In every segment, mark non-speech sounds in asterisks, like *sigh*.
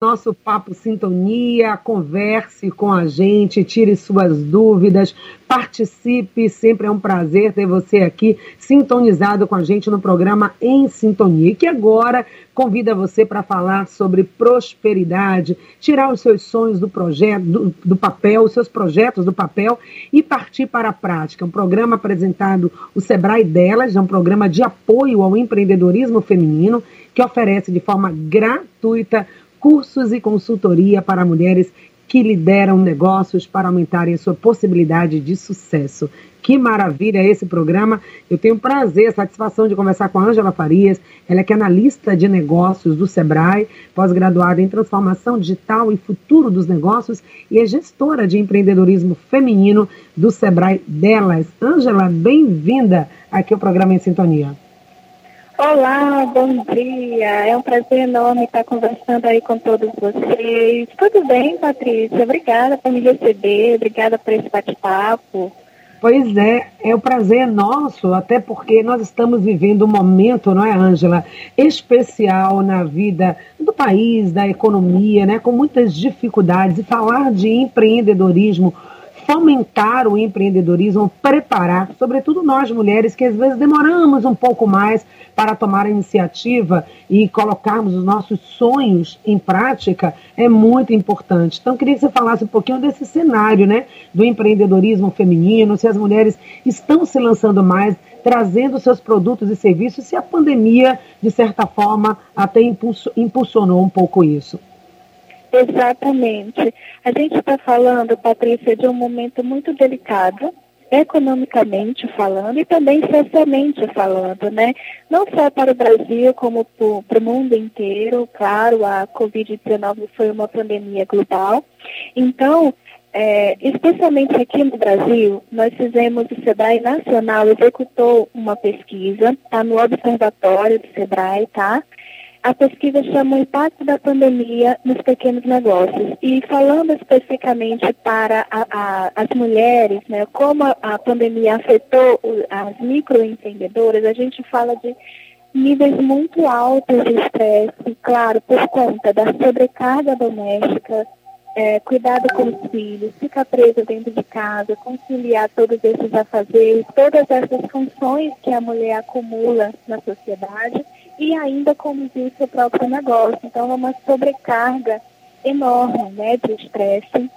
nosso Papo Sintonia, converse com a gente, tire suas dúvidas, participe, sempre é um prazer ter você aqui sintonizado com a gente no programa Em Sintonia, que agora convida você para falar sobre prosperidade, tirar os seus sonhos do projeto, do, do, papel, os seus projetos do papel e partir para a prática. Um programa apresentado o Sebrae Delas, é um programa de apoio ao empreendedorismo feminino que oferece de forma gratuita cursos e consultoria para mulheres que lideram negócios para aumentarem sua possibilidade de sucesso. Que maravilha esse programa. Eu tenho prazer, satisfação de conversar com a Ângela Farias. Ela é que é analista de negócios do Sebrae, pós-graduada em transformação digital e futuro dos negócios e é gestora de empreendedorismo feminino do Sebrae Delas. Ângela, bem-vinda aqui ao programa Em Sintonia. Olá, bom dia. É um prazer enorme estar conversando aí com todos vocês. Tudo bem, Patrícia? Obrigada por me receber, obrigada por esse bate-papo. Pois é, é um prazer nosso, até porque nós estamos vivendo um momento, não é, Ângela, especial na vida do país, da economia, né, com muitas dificuldades. E falar de empreendedorismo fomentar o empreendedorismo, preparar, sobretudo nós mulheres que às vezes demoramos um pouco mais para tomar a iniciativa e colocarmos os nossos sonhos em prática, é muito importante. Então, queria que você falasse um pouquinho desse cenário, né, do empreendedorismo feminino, se as mulheres estão se lançando mais, trazendo seus produtos e serviços, se a pandemia, de certa forma, até impulsionou um pouco isso. Exatamente. A gente está falando, Patrícia, de um momento muito delicado, economicamente falando e também socialmente falando, né? Não só para o Brasil, como para o mundo inteiro. Claro, a Covid-19 foi uma pandemia global. Então, é, especialmente aqui no Brasil, nós fizemos, o SEBRAE Nacional executou uma pesquisa, está no observatório do SEBRAE, tá? A pesquisa chama o impacto da pandemia nos pequenos negócios. E falando especificamente para a, a, as mulheres, né, como a, a pandemia afetou as microempreendedoras, a gente fala de níveis muito altos de estresse, claro, por conta da sobrecarga doméstica, é, cuidado com os filhos, ficar presa dentro de casa, conciliar todos esses afazeres, todas essas funções que a mulher acumula na sociedade e ainda conduzir seu próprio negócio. Então, é uma sobrecarga enorme né, de estresse.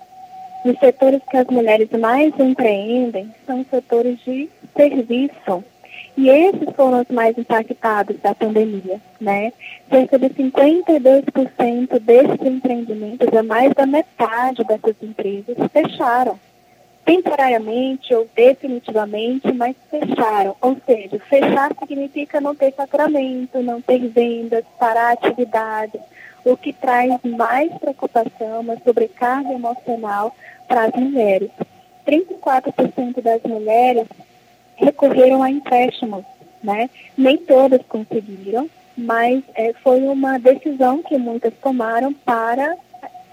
Os setores que as mulheres mais empreendem são os setores de serviço. E esses foram os mais impactados da pandemia, né? Cerca de 52% desses empreendimentos, a mais da metade dessas empresas, fecharam temporariamente ou definitivamente, mas fecharam. Ou seja, fechar significa não ter faturamento, não ter vendas, parar a atividade, o que traz mais preocupação, uma sobrecarga emocional para as mulheres. 34% das mulheres recorreram a empréstimos, né? Nem todas conseguiram, mas é, foi uma decisão que muitas tomaram para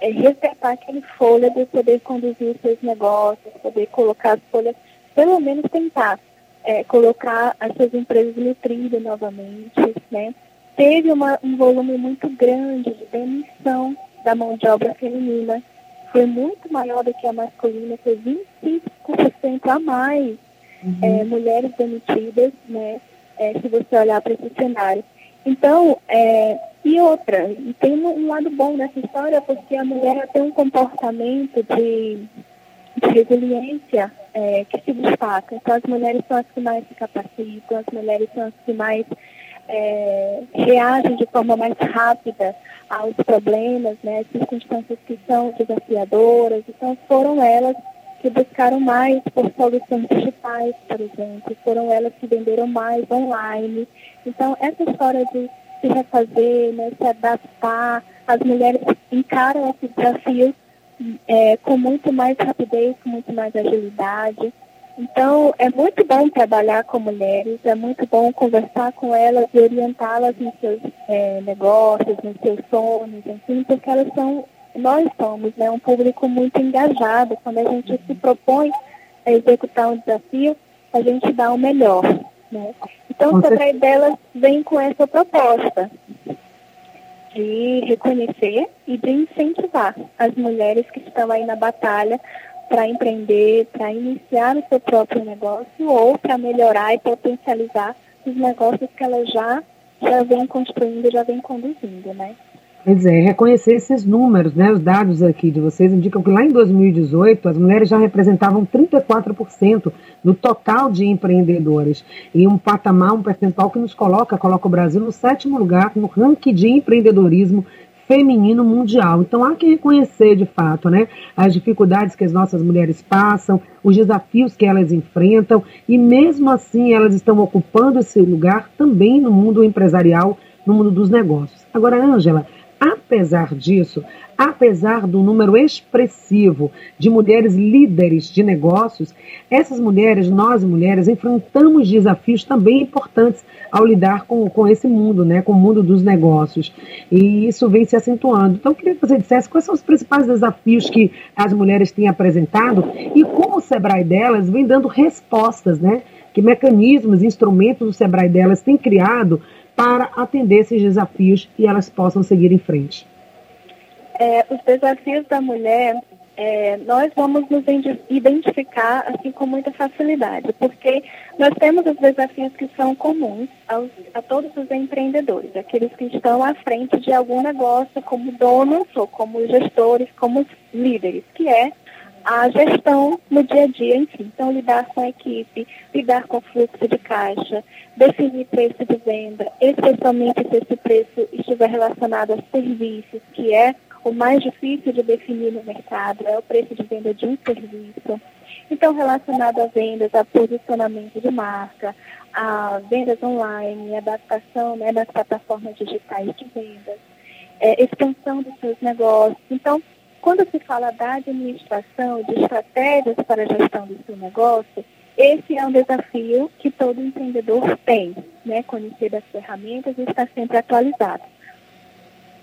é, resgatar aquele fôlego, poder conduzir os seus negócios, poder colocar as folhas, pelo menos tentar é, colocar as suas empresas no trilho novamente, né? Teve uma, um volume muito grande de demissão da mão de obra feminina, foi muito maior do que a masculina, foi 25% a mais uhum. é, mulheres demitidas, né? É, se você olhar para esse cenário. Então, é, e outra, tem um lado bom nessa história, porque a mulher tem um comportamento de, de resiliência é, que se destaca. Então, as mulheres são as que mais se capacitam, as mulheres são as que mais é, reagem de forma mais rápida aos problemas, né, circunstâncias que são desafiadoras. Então, foram elas que buscaram mais por soluções digitais, por exemplo, foram elas que venderam mais online. Então, essa história de se refazer, né, se adaptar, as mulheres encaram esse desafio é, com muito mais rapidez, com muito mais agilidade. Então, é muito bom trabalhar com mulheres, é muito bom conversar com elas e orientá-las nos seus é, negócios, nos seus sonhos, enfim, porque elas são nós somos né, um público muito engajado. Quando a gente se propõe a executar um desafio, a gente dá o melhor. Né? Então, o Sebrae delas vem com essa proposta. de reconhecer e de incentivar as mulheres que estão aí na batalha para empreender, para iniciar o seu próprio negócio ou para melhorar e potencializar os negócios que elas já já vem construindo, já vem conduzindo, né? Pois é, reconhecer esses números, né, os dados aqui de vocês indicam que lá em 2018 as mulheres já representavam 34% do total de empreendedores. E um patamar, um percentual que nos coloca, coloca o Brasil no sétimo lugar no ranking de empreendedorismo feminino mundial. Então há que reconhecer de fato, né, as dificuldades que as nossas mulheres passam, os desafios que elas enfrentam e mesmo assim elas estão ocupando esse lugar também no mundo empresarial, no mundo dos negócios. Agora, Ângela, apesar disso, apesar do número expressivo de mulheres líderes de negócios, essas mulheres, nós mulheres, enfrentamos desafios também importantes ao lidar com, com esse mundo, né, com o mundo dos negócios. E isso vem se acentuando. Então, eu queria que você dissesse quais são os principais desafios que as mulheres têm apresentado e como o Sebrae delas vem dando respostas, né? Que mecanismos, instrumentos o Sebrae delas tem criado para atender esses desafios e elas possam seguir em frente. É, os desafios da mulher, é, nós vamos nos identificar assim com muita facilidade, porque nós temos os desafios que são comuns aos, a todos os empreendedores, aqueles que estão à frente de algum negócio, como donos ou como gestores, como líderes, que é a gestão no dia a dia, enfim. Então, lidar com a equipe, lidar com o fluxo de caixa, definir preço de venda, especialmente se esse preço estiver relacionado a serviços, que é o mais difícil de definir no mercado, é o preço de venda de um serviço. Então, relacionado a vendas, a posicionamento de marca, a vendas online, adaptação né, das plataformas digitais de vendas, é, expansão dos seus negócios. Então, quando se fala da administração, de estratégias para a gestão do seu negócio, esse é um desafio que todo empreendedor tem, né? Conhecer as ferramentas e estar sempre atualizado.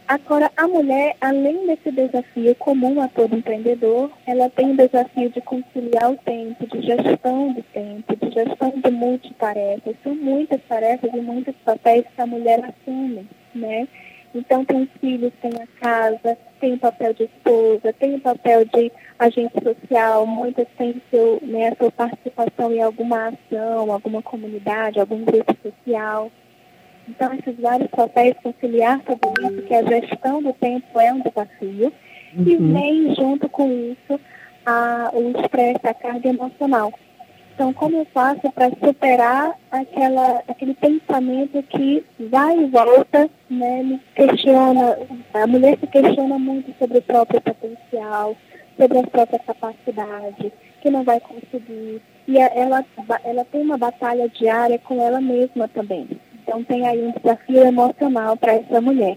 Agora, a mulher, além desse desafio comum a todo empreendedor, ela tem o desafio de conciliar o tempo, de gestão do tempo, de gestão de multitarefas. São muitas tarefas e muitos papéis que a mulher assume, né? Então, tem os filhos, tem a casa, tem o papel de esposa, tem o papel de agente social, muitas têm seu, né, sua participação em alguma ação, alguma comunidade, algum grupo social. Então, esses vários papéis, conciliar tudo isso, que a gestão do tempo é um desafio, uhum. e vem junto com isso a, o estresse, a carga emocional. Então, como eu faço para superar aquela, aquele pensamento que vai e volta, né, me questiona, a mulher se questiona muito sobre o próprio potencial, sobre a própria capacidade, que não vai conseguir. E ela, ela tem uma batalha diária com ela mesma também. Então, tem aí um desafio emocional para essa mulher.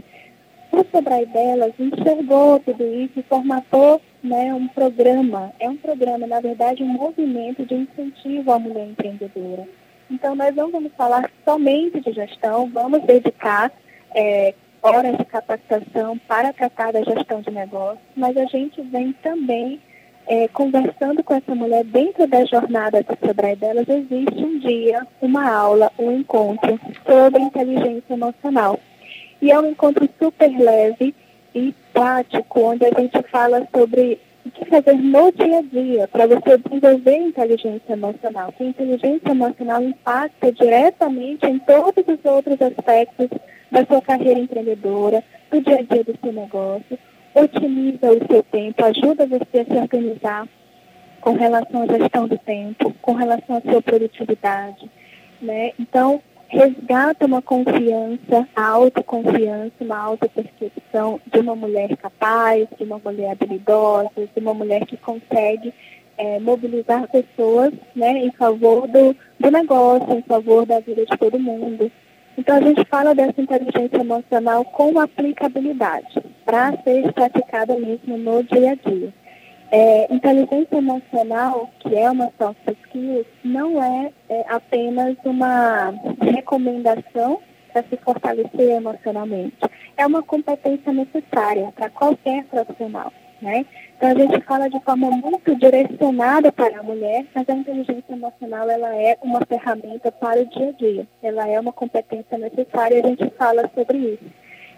O Sebrae delas enxergou tudo isso e formatou né, um programa, é um programa, na verdade, um movimento de incentivo à mulher empreendedora. Então, nós não vamos falar somente de gestão, vamos dedicar é, horas de capacitação para tratar da gestão de negócios, mas a gente vem também é, conversando com essa mulher dentro da jornada do Sebrae delas, existe um dia, uma aula, um encontro sobre inteligência emocional. E é um encontro super leve e prático, onde a gente fala sobre o que fazer no dia a dia para você desenvolver inteligência emocional. Que a inteligência emocional impacta diretamente em todos os outros aspectos da sua carreira empreendedora, do dia a dia do seu negócio, otimiza o seu tempo, ajuda você a se organizar com relação à gestão do tempo, com relação à sua produtividade. Né? Então, resgata uma confiança, a autoconfiança, uma autopercepção de uma mulher capaz, de uma mulher habilidosa, de uma mulher que consegue é, mobilizar pessoas né, em favor do, do negócio, em favor da vida de todo mundo. Então a gente fala dessa inteligência emocional com aplicabilidade, para ser praticada mesmo no dia a dia. É, inteligência emocional, que é uma soft skill, não é, é apenas uma recomendação para se fortalecer emocionalmente. É uma competência necessária para qualquer profissional. Né? Então a gente fala de forma muito direcionada para a mulher, mas a inteligência emocional ela é uma ferramenta para o dia a dia. Ela é uma competência necessária e a gente fala sobre isso.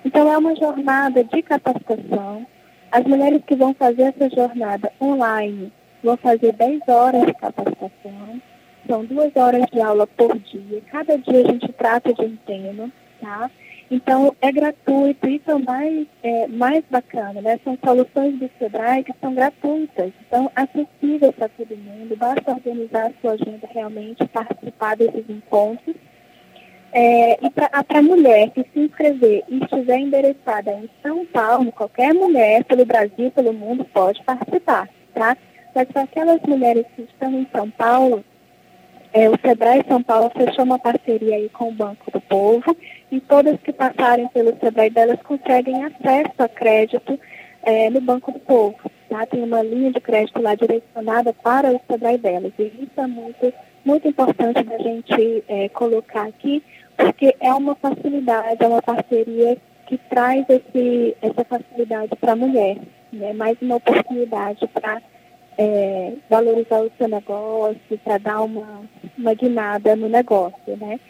Então, é uma jornada de capacitação. As mulheres que vão fazer essa jornada online vão fazer 10 horas de capacitação. São duas horas de aula por dia. Cada dia a gente trata de um tema, tá? Então, é gratuito, isso é mais, é, mais bacana, né? São soluções do SEBRAE que são gratuitas, então acessíveis para todo mundo, basta organizar a sua agenda realmente, participar desses encontros. É, e para a mulher que se inscrever e estiver endereçada em São Paulo, qualquer mulher pelo Brasil, pelo mundo, pode participar, tá? Mas para aquelas mulheres que estão em São Paulo, é, o Sebrae São Paulo fechou uma parceria aí com o Banco do Povo e todas que passarem pelo Sebrae delas conseguem acesso a crédito é, no Banco do Povo. Tá? Tem uma linha de crédito lá direcionada para o Sebrae delas. E isso é muito, muito importante da gente é, colocar aqui, porque é uma facilidade, é uma parceria que traz esse, essa facilidade para a mulher. Né? Mais uma oportunidade para é, valorizar o seu negócio, para dar uma, uma guinada no negócio, né?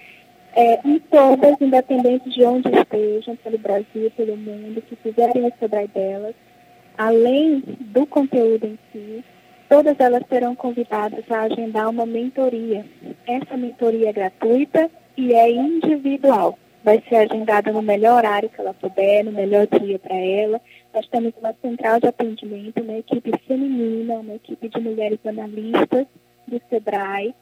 É, e todas, independente de onde estejam, pelo Brasil, pelo mundo, que fizerem o Sebrae delas, além do conteúdo em si, todas elas serão convidadas a agendar uma mentoria. Essa mentoria é gratuita e é individual. Vai ser agendada no melhor horário que ela puder, no melhor dia para ela. Nós temos uma central de atendimento, uma equipe feminina, uma equipe de mulheres analistas do SEBRAE,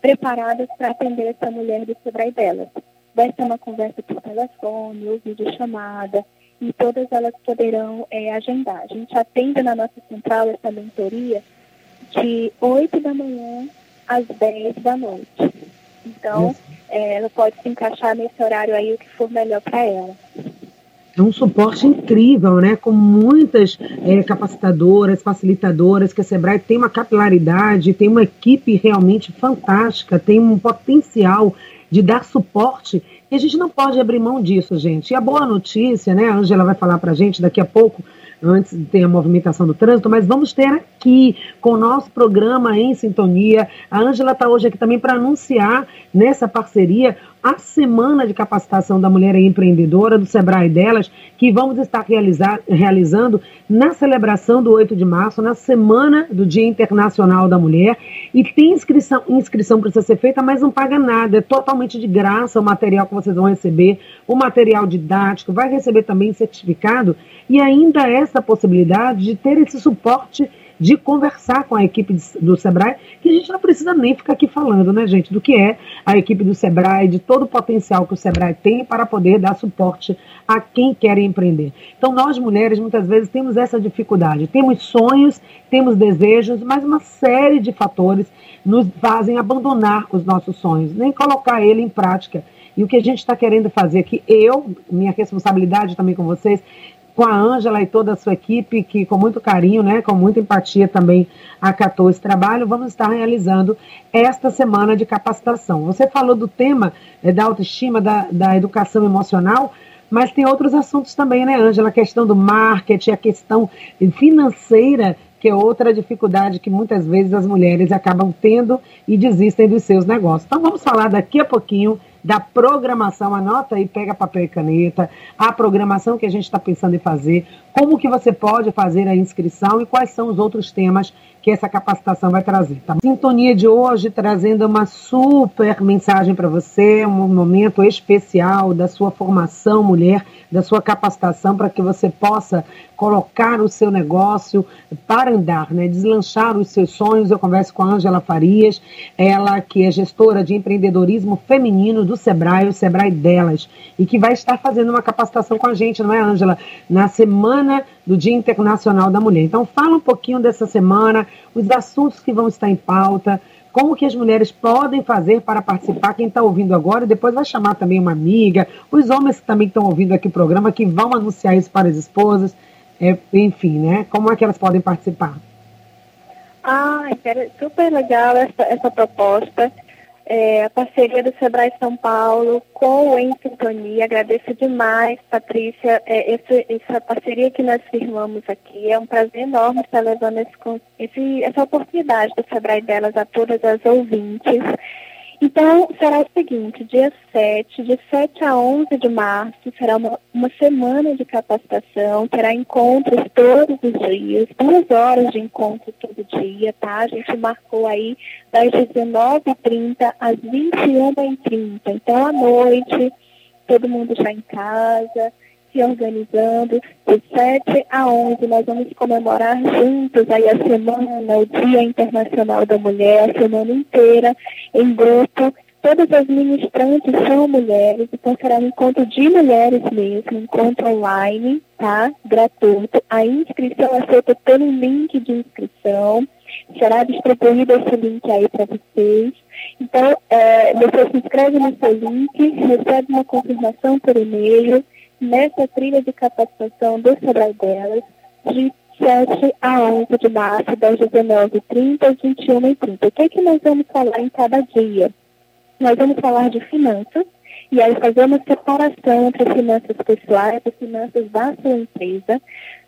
preparadas para atender essa mulher do SEBRAE delas. Vai ser uma conversa por telefone ou videochamada, e todas elas poderão é, agendar. A gente atende na nossa central essa mentoria de 8 da manhã às 10 da noite. Então, é, ela pode se encaixar nesse horário aí, o que for melhor para ela é um suporte incrível, né? Com muitas é, capacitadoras, facilitadoras, que a Sebrae tem uma capilaridade, tem uma equipe realmente fantástica, tem um potencial de dar suporte e a gente não pode abrir mão disso, gente. E a boa notícia, né? A Angela vai falar para a gente daqui a pouco, antes de ter a movimentação do trânsito, mas vamos ter aqui com o nosso programa em sintonia. A Ângela está hoje aqui também para anunciar nessa parceria a semana de capacitação da mulher empreendedora do Sebrae delas, que vamos estar realizar, realizando na celebração do 8 de março, na semana do Dia Internacional da Mulher. E tem inscrição, inscrição precisa ser feita, mas não paga nada, é totalmente de graça o material que vocês vão receber, o material didático, vai receber também certificado e ainda essa possibilidade de ter esse suporte de conversar com a equipe do Sebrae, que a gente não precisa nem ficar aqui falando, né, gente, do que é a equipe do Sebrae, de todo o potencial que o Sebrae tem para poder dar suporte a quem quer empreender. Então, nós mulheres, muitas vezes, temos essa dificuldade. Temos sonhos, temos desejos, mas uma série de fatores nos fazem abandonar os nossos sonhos, nem colocar ele em prática. E o que a gente está querendo fazer aqui, eu, minha responsabilidade também com vocês, com a Ângela e toda a sua equipe, que com muito carinho, né, com muita empatia também acatou esse trabalho, vamos estar realizando esta semana de capacitação. Você falou do tema é, da autoestima, da, da educação emocional, mas tem outros assuntos também, né, Ângela? A questão do marketing, a questão financeira, que é outra dificuldade que muitas vezes as mulheres acabam tendo e desistem dos seus negócios. Então vamos falar daqui a pouquinho da programação, anota aí, pega papel e caneta, a programação que a gente está pensando em fazer, como que você pode fazer a inscrição e quais são os outros temas que essa capacitação vai trazer. Tá? Sintonia de hoje trazendo uma super mensagem para você, um momento especial da sua formação mulher, da sua capacitação para que você possa colocar o seu negócio para andar, né? deslanchar os seus sonhos. Eu converso com a Ângela Farias, ela que é gestora de empreendedorismo feminino do Sebrae, o Sebrae delas, e que vai estar fazendo uma capacitação com a gente, não é, Ângela? Na semana do Dia Internacional da Mulher. Então, fala um pouquinho dessa semana, os assuntos que vão estar em pauta, como que as mulheres podem fazer para participar, quem está ouvindo agora, depois vai chamar também uma amiga, os homens que também estão ouvindo aqui o programa, que vão anunciar isso para as esposas, é, enfim, né? Como é que elas podem participar? Ah, super legal essa, essa proposta é, a parceria do Sebrae São Paulo com o Em Sintonia. Agradeço demais, Patrícia, é, esse, essa parceria que nós firmamos aqui. É um prazer enorme estar levando esse, esse, essa oportunidade do Sebrae delas a todas as ouvintes. Então, será o seguinte, dia 7, de 7 a 11 de março, será uma, uma semana de capacitação, terá encontros todos os dias, duas horas de encontro todo dia, tá? A gente marcou aí das 19h30 às 21h30. Então, à noite, todo mundo já em casa, se organizando. De 7 a 11 nós vamos comemorar juntos aí a semana, o Dia Internacional da Mulher, a semana inteira, em grupo. Todas as ministrantes são mulheres, então será um encontro de mulheres mesmo, um encontro online, tá? Gratuito. A inscrição é feita pelo link de inscrição. Será distribuído esse link aí para vocês. Então, é, você se inscreve no seu link, recebe uma confirmação por e-mail nessa trilha de capacitação do Sebrae delas, de 7 a 11 de março, das 19h30 às 21h30. O que, é que nós vamos falar em cada dia? Nós vamos falar de finanças, e aí fazer uma separação entre finanças pessoais e finanças da sua empresa,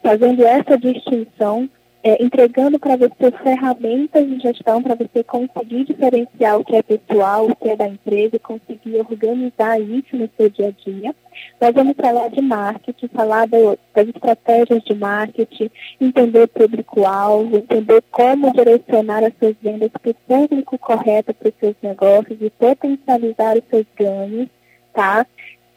fazendo essa distinção é, entregando para você ferramentas de gestão para você conseguir diferenciar o que é pessoal, o que é da empresa e conseguir organizar isso no seu dia a dia. Nós vamos falar de marketing, falar das estratégias de marketing, entender público-alvo, entender como direcionar as suas vendas para o público correto para os seus negócios e potencializar os seus ganhos, tá?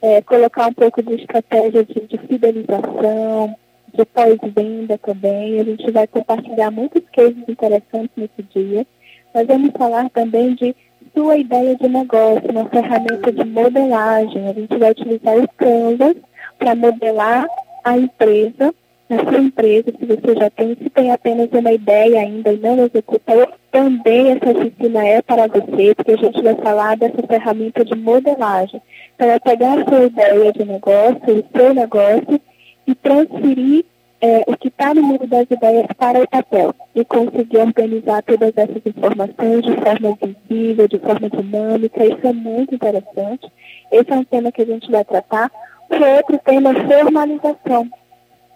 É, colocar um pouco de estratégia de, de fidelização, de pós-venda também. A gente vai compartilhar muitos cases interessantes nesse dia. Nós vamos falar também de sua ideia de negócio, uma ferramenta de modelagem. A gente vai utilizar o Canvas para modelar a empresa, a sua empresa, se você já tem, se tem apenas uma ideia ainda e não executou, também essa oficina é para você, porque a gente vai falar dessa ferramenta de modelagem. Então, é pegar a sua ideia de negócio, o seu negócio, e transferir é, o que está no mundo das ideias para o papel e conseguir organizar todas essas informações de forma visível, de forma dinâmica. Isso é muito interessante. Esse é um tema que a gente vai tratar. O outro tema é formalização.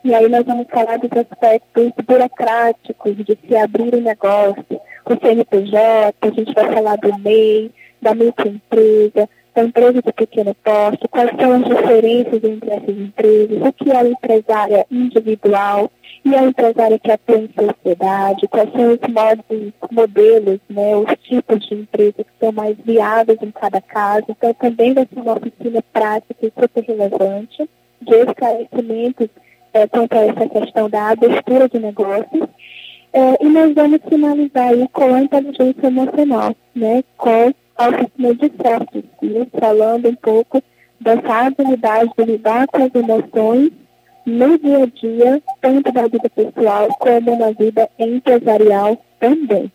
E aí nós vamos falar dos aspectos burocráticos de se abrir um negócio, o CNPJ, a gente vai falar do MEI, da microempresa, da empresa de pequeno porte, quais são as diferenças entre essas empresas, o que é a empresária individual e a empresária que atua em sociedade, quais são os modos, modelos, né, os tipos de empresas que são mais viáveis em cada caso. Então, também vai ser uma oficina prática e super relevante de esclarecimentos é, quanto a essa questão da abertura de negócios. É, e nós vamos finalizar aí com a inteligência emocional, né, com a oficina de skills, falando um pouco dessa habilidade de lidar com as emoções no dia a dia, tanto na vida pessoal como na vida empresarial também.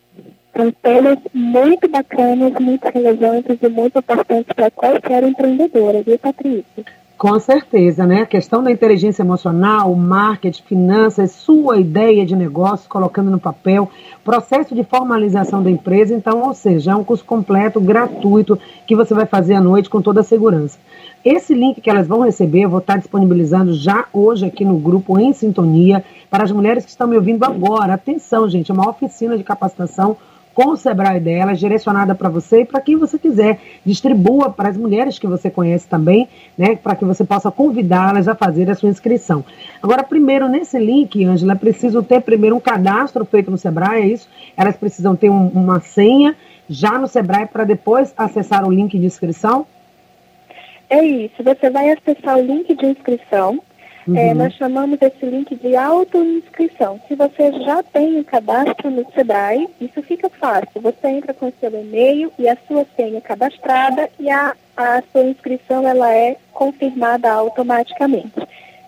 São temas muito bacanas, muito relevantes e muito importantes para qualquer empreendedora, viu, Patrícia? Com certeza, né? A questão da inteligência emocional, marketing, finanças, sua ideia de negócio, colocando no papel, processo de formalização da empresa, então, ou seja, é um curso completo, gratuito, que você vai fazer à noite com toda a segurança. Esse link que elas vão receber, eu vou estar disponibilizando já hoje aqui no grupo Em Sintonia, para as mulheres que estão me ouvindo agora. Atenção, gente, é uma oficina de capacitação com o Sebrae dela, direcionada para você e para quem você quiser. Distribua para as mulheres que você conhece também, né, para que você possa convidá-las a fazer a sua inscrição. Agora, primeiro, nesse link, Ângela, é preciso ter primeiro um cadastro feito no Sebrae, é isso? Elas precisam ter um, uma senha já no Sebrae para depois acessar o link de inscrição? É isso, você vai acessar o link de inscrição uhum. É, nós chamamos esse link de auto-inscrição. Se você já tem o cadastro no Sebrae, isso fica fácil. Você entra com o seu e-mail e a sua senha cadastrada e a, a sua inscrição ela é confirmada automaticamente.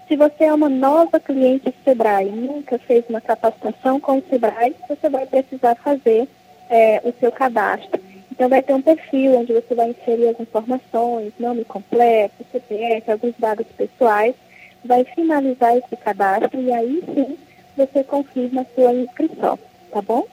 Se você é uma nova cliente Sebrae, nunca fez uma capacitação com o Sebrae, você vai precisar fazer é, o seu cadastro. Então vai ter um perfil onde você vai inserir as informações, nome completo, CPF, alguns dados pessoais vai finalizar esse cadastro e aí sim você confirma a sua inscrição, tá bom?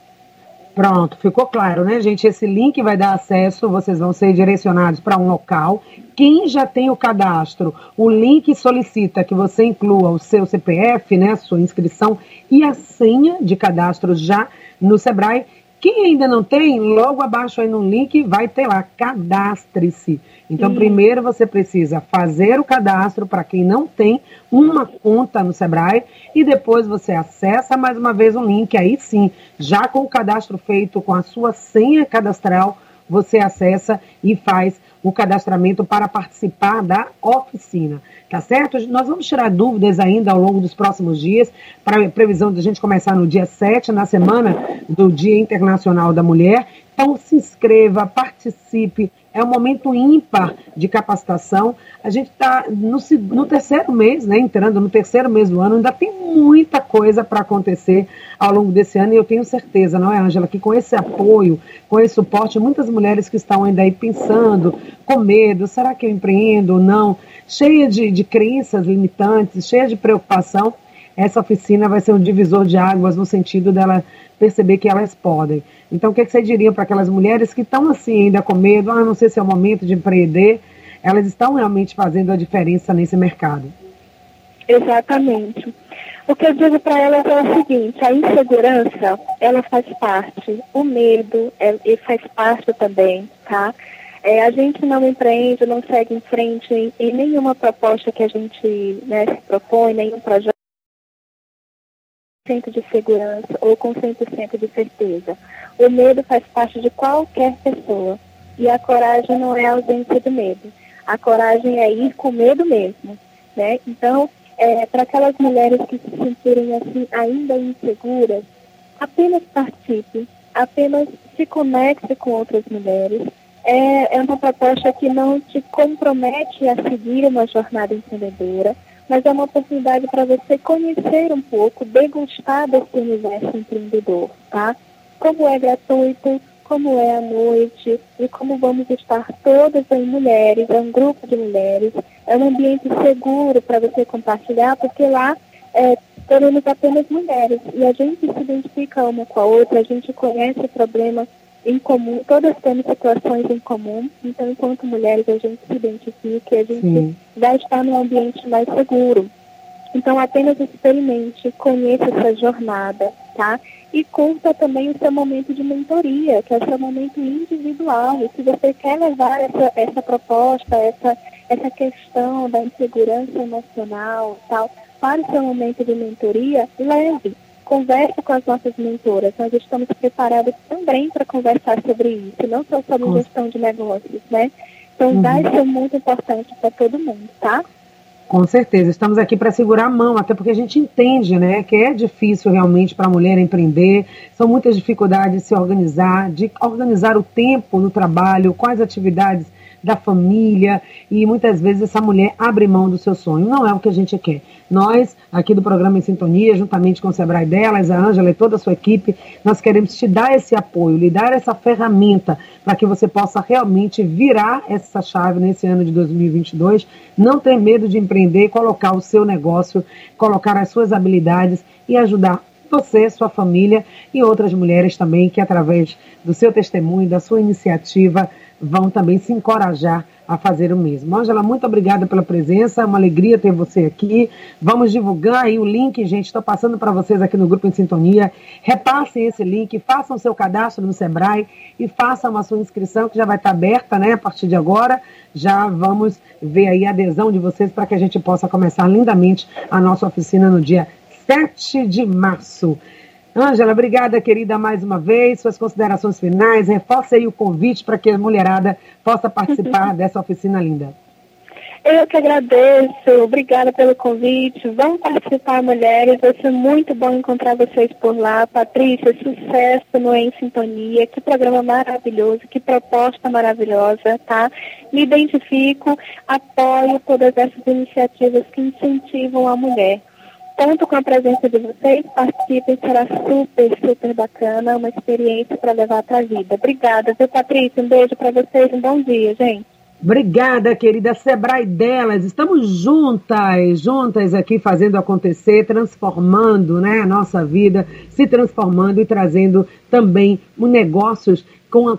Pronto, ficou claro, né, gente? Esse link vai dar acesso, vocês vão ser direcionados para um local. Quem já tem o cadastro, o link solicita que você inclua o seu CPF, né, sua inscrição e a senha de cadastro já no Sebrae. Quem ainda não tem, logo abaixo aí no link vai ter lá, cadastre-se. Então, primeiro você precisa fazer o cadastro para quem não tem uma conta no Sebrae e depois você acessa mais uma vez o link. Aí sim, já com o cadastro feito com a sua senha cadastral, você acessa e faz o cadastramento para participar da oficina. Tá certo? Nós vamos tirar dúvidas ainda ao longo dos próximos dias, para a previsão de a gente começar no dia 7, na semana do Dia Internacional da Mulher. Então, se inscreva, participe, é um momento ímpar de capacitação. A gente está no, no, terceiro mês, né, entrando no terceiro mês do ano, ainda tem muita coisa para acontecer ao longo desse ano e eu tenho certeza, não é, Ângela, que com esse apoio, com esse suporte, muitas mulheres que estão ainda aí pensando, com medo, será que eu empreendo ou não, cheia de, de crenças limitantes, cheia de preocupação, essa oficina vai ser um divisor de águas no sentido dela perceber que elas podem. Então, o que, é que você diria para aquelas mulheres que estão assim ainda com medo, ah, não sei se é o momento de empreender, elas estão realmente fazendo a diferença nesse mercado? Exatamente. O que eu digo para elas é o seguinte, a insegurança, ela faz parte, o medo é, faz parte também, tá? É, a gente não empreende, não segue em frente em, em nenhuma proposta que a gente né, se propõe, nenhum projeto de segurança ou com 100% de certeza. O medo faz parte de qualquer pessoa e a coragem não é ausência do medo. A coragem é ir com medo mesmo, né? Então, é, para aquelas mulheres que se sentirem assim ainda inseguras, apenas participe, apenas se conecte com outras mulheres. É, é uma proposta que não te compromete a seguir uma jornada empreendedora, mas é uma oportunidade para você conhecer um pouco, degustar desse universo empreendedor, tá? Como é gratuito, como é a noite e como vamos estar todas em mulheres, é um grupo de mulheres, é um ambiente seguro para você compartilhar, porque lá é, teremos apenas mulheres e a gente se identifica uma com a outra, a gente conhece o problema em comum, todas temos situações em comum, então enquanto mulheres a gente se identifica e a gente Sim. vai estar num ambiente mais seguro. Então apenas experimente, conheça essa jornada, tá? E curta também o seu momento de mentoria, que é o seu momento individual. E se você quer levar essa, essa proposta, essa, essa questão da insegurança emocional tal, para o seu momento de mentoria, leve converse com as nossas mentoras. Nós estamos preparados também para conversar sobre isso, não só sobre com... gestão de negócios, né? Então, uhum. vai ser muito importante para todo mundo, tá? Com certeza, estamos aqui para segurar a mão, até porque a gente entende, né, que é difícil realmente para a mulher empreender, são muitas dificuldades de se organizar, de organizar o tempo no trabalho, quais atividades da família, e muitas vezes essa mulher abre mão do seu sonho. Não é o que a gente quer. Nós, aqui do programa Em Sintonia, juntamente com o Sebrae delas, a Ângela e toda a sua equipe, nós queremos te dar esse apoio, lhe dar essa ferramenta para que você possa realmente virar essa chave nesse ano de 2022, não ter medo de empreender, colocar o seu negócio, colocar as suas habilidades e ajudar você, sua família e outras mulheres também que através do seu testemunho, da sua iniciativa, vão também se encorajar a fazer o mesmo. Ângela, muito obrigada pela presença, é uma alegria ter você aqui. Vamos divulgar aí o link, gente, estou passando para vocês aqui no Grupo em Sintonia. Repassem esse link, façam seu cadastro no Sebrae e façam a sua inscrição, que já vai estar aberta, né, a partir de agora. Já vamos ver aí a adesão de vocês para que a gente possa começar lindamente a nossa oficina no dia 7 de março. Ângela, obrigada, querida, mais uma vez. Suas considerações finais, reforce aí o convite para que a mulherada possa participar *laughs* dessa oficina linda. Eu que agradeço, obrigada pelo convite. Vão participar, mulheres, vai ser muito bom encontrar vocês por lá. Patrícia, sucesso no Em Sintonia, que programa maravilhoso, que proposta maravilhosa, tá? Me identifico, apoio todas essas iniciativas que incentivam a mulher. Conto com a presença de vocês, participem, será super, super bacana, uma experiência para levar para a vida. Obrigada, viu, Patrícia? Um beijo para vocês, um bom dia, gente. Obrigada, querida Sebrae delas. Estamos juntas, juntas aqui fazendo acontecer, transformando né, a nossa vida, se transformando e trazendo também negócios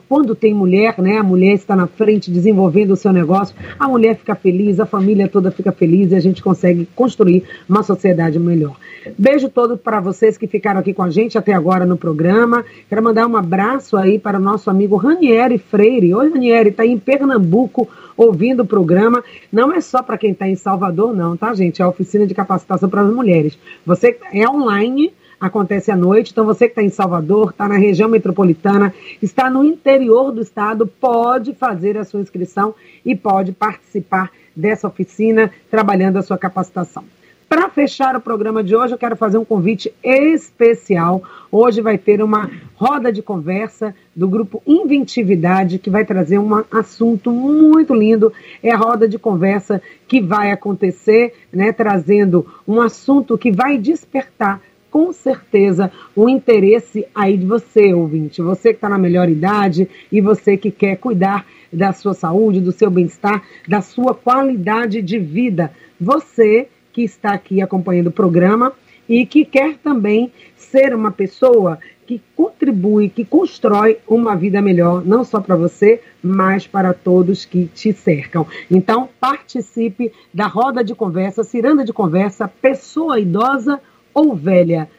quando tem mulher, né? A mulher está na frente desenvolvendo o seu negócio, a mulher fica feliz, a família toda fica feliz e a gente consegue construir uma sociedade melhor. Beijo todo para vocês que ficaram aqui com a gente até agora no programa. Quero mandar um abraço aí para o nosso amigo Ranieri Freire. Oi, Ranieri, está em Pernambuco ouvindo o programa. Não é só para quem está em Salvador, não, tá, gente? É a oficina de capacitação para as mulheres. Você é online acontece à noite. Então, você que está em Salvador, está na região metropolitana, está no interior do estado, pode fazer a sua inscrição e pode participar dessa oficina trabalhando a sua capacitação. Para fechar o programa de hoje, eu quero fazer um convite especial. Hoje vai ter uma roda de conversa do grupo Inventividade, que vai trazer um assunto muito lindo. É a roda de conversa que vai acontecer, né, trazendo um assunto que vai despertar com certeza o interesse aí de você, ouvinte. Você que está na melhor idade e você que quer cuidar da sua saúde, do seu bem-estar, da sua qualidade de vida. Você que está aqui acompanhando o programa e que quer também ser uma pessoa que contribui, que constrói uma vida melhor, não só para você, mas para todos que te cercam. Então, participe da roda de conversa, ciranda de conversa, pessoa idosa ou velha?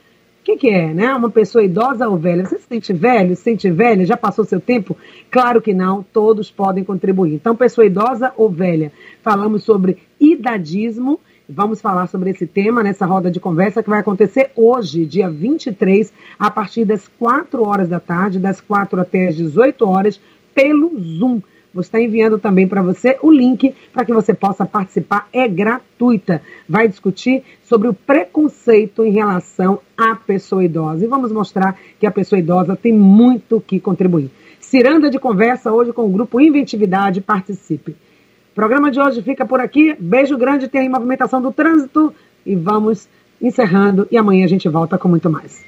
O que, que, é, né? Uma pessoa idosa ou velha? Você se sente velho, se sente velha? Já passou seu tempo? Claro que não, todos podem contribuir. Então, pessoa idosa ou velha? Falamos sobre idadismo. Vamos falar sobre esse tema nessa roda de conversa que vai acontecer hoje, dia 23, a partir das 4 horas da tarde, das 4 até as 18 horas, pelo Zoom. Vou estar enviando também para você o link para que você possa participar. É gratuita. Vai discutir sobre o preconceito em relação à pessoa idosa. E vamos mostrar que a pessoa idosa tem muito que contribuir. Ciranda de conversa hoje com o grupo Inventividade. Participe. O programa de hoje fica por aqui. Beijo grande, tem aí movimentação do trânsito e vamos encerrando. E amanhã a gente volta com muito mais.